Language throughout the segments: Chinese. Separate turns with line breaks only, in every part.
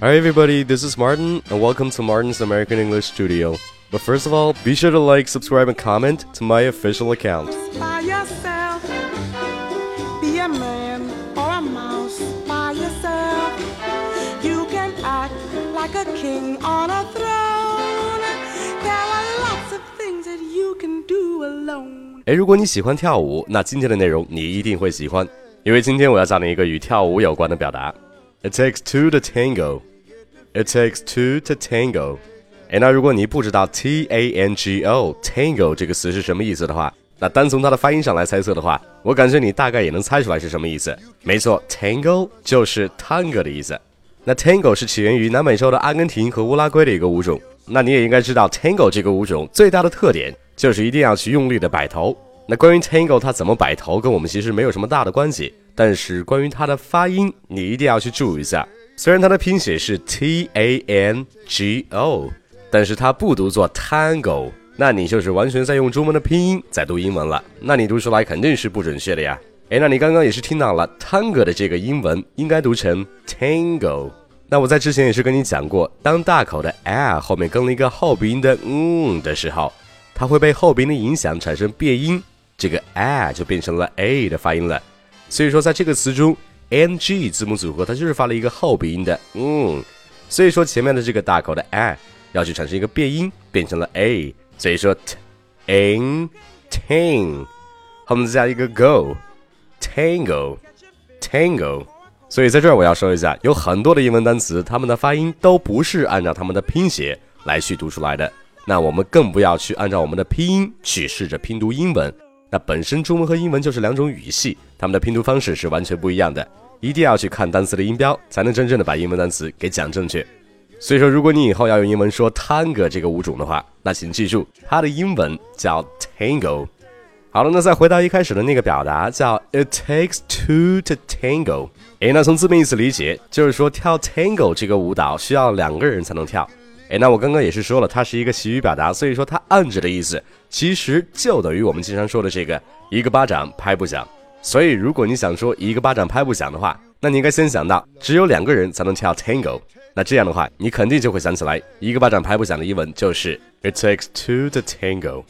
Hi everybody, this is Martin and welcome to Martin's American English Studio. But first of all, be sure to like, subscribe, and comment to my official account.
by yourself. Be a man or a mouse by yourself. You can act like a king on a throne. There are lots of things that you can do alone.
诶，如果你喜欢跳舞，那今天的内容你一定会喜欢，因为今天我要教你一个与跳舞有关的表达。It takes two to tango. It takes two to tango. 哎，那如果你不知道 T A N G O tango 这个词是什么意思的话，那单从它的发音上来猜测的话，我感觉你大概也能猜出来是什么意思。没错，tango 就是探戈的意思。那 tango 是起源于南美洲的阿根廷和乌拉圭的一个舞种。那你也应该知道，tango 这个舞种最大的特点就是一定要去用力的摆头。那关于 tango 它怎么摆头，跟我们其实没有什么大的关系，但是关于它的发音，你一定要去注意一下。虽然它的拼写是 T A N G O，但是它不读作 tango，那你就是完全在用中文的拼音在读英文了，那你读出来肯定是不准确的呀。哎，那你刚刚也是听到了 tango 的这个英文应该读成 tango。那我在之前也是跟你讲过，当大口的 l 后面跟了一个后鼻音的嗯的时候，它会被后鼻音的影响产生变音，这个 l 就变成了 a 的发音了。所以说在这个词中。Ng 字母组合，它就是发了一个后鼻音的嗯，所以说前面的这个大口的 a 要去产生一个变音，变成了 a，所以说 t in tang 后面再加一个 go tango tango，所以在这儿我要说一下，有很多的英文单词，它们的发音都不是按照它们的拼写来去读出来的，那我们更不要去按照我们的拼音去试着拼读英文。那本身中文和英文就是两种语系，他们的拼读方式是完全不一样的，一定要去看单词的音标，才能真正的把英文单词给讲正确。所以说，如果你以后要用英文说 tango 这个舞种的话，那请记住它的英文叫 tango。好了，那再回到一开始的那个表达，叫 it takes two to tango。诶，那从字面意思理解，就是说跳 tango 这个舞蹈需要两个人才能跳。诶，那我刚刚也是说了，它是一个习语表达，所以说它暗指的意思其实就等于我们经常说的这个一个巴掌拍不响。所以如果你想说一个巴掌拍不响的话，那你应该先想到只有两个人才能跳 tango。那这样的话，你肯定就会想起来一个巴掌拍不响的英文就是 it takes two to tango。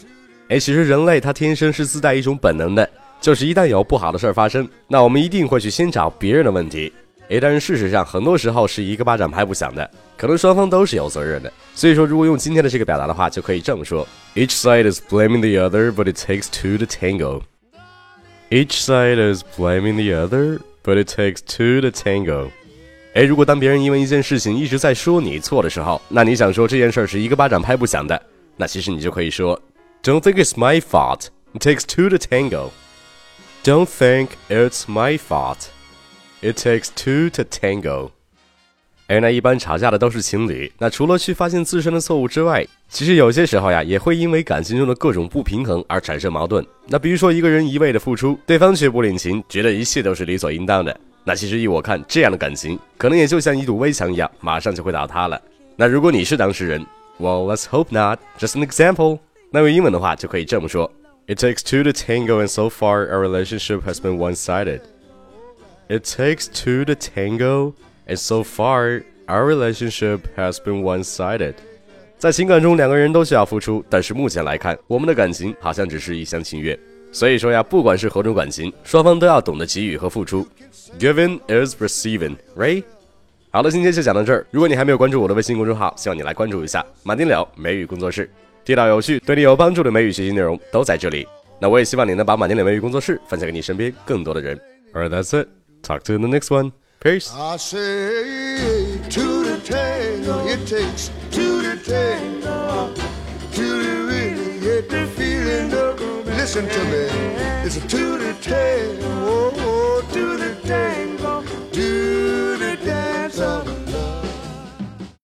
哎，其实人类他天生是自带一种本能的，就是一旦有不好的事儿发生，那我们一定会去先找别人的问题。哎，但是事实上，很多时候是一个巴掌拍不响的，可能双方都是有责任的。所以说，如果用今天的这个表达的话，就可以这么说：Each side is blaming the other, but it takes two to tango. Each side is blaming the other, but it takes two to tango. 哎，如果当别人因为一件事情一直在说你错的时候，那你想说这件事儿是一个巴掌拍不响的，那其实你就可以说：Don't think it's my fault. It takes two to tango. Don't think it's my fault. It takes two to tango。 而，那一般吵架的都是情侣，那除了去发现自身的错误之外，其实有些时候呀，也会因为感情中的各种不平衡而产生矛盾。那比如说一个人一味的付出，对方却不领情，觉得一切都是理所应当的。那其实依我看，这样的感情可能也就像一堵危墙一样，马上就会倒塌了。那如果你是当事人，Well, let's hope not. Just an example。那用英文的话就可以这么说：It takes two to tango, and so far our relationship has been one-sided. It takes two to tango, so far our relationship has been one-sided. 在情感中，两个人都需要付出，但是目前来看，我们的感情好像只是一厢情愿。所以说呀，不管是何种感情，双方都要懂得给予和付出。Giving is receiving, right? 好了，今天就讲到这儿。如果你还没有关注我的微信公众号，希望你来关注一下马丁聊美语工作室，地道有趣、对你有帮助的美语学习内容都在这里。那我也希望你能把马丁聊美语工作室分享给你身边更多的人。Alright, that's it. Talk to you in the next one. Peace.
I say two to tango, it takes two to tango. Two to really get the feeling of listen to me. It's a to tango.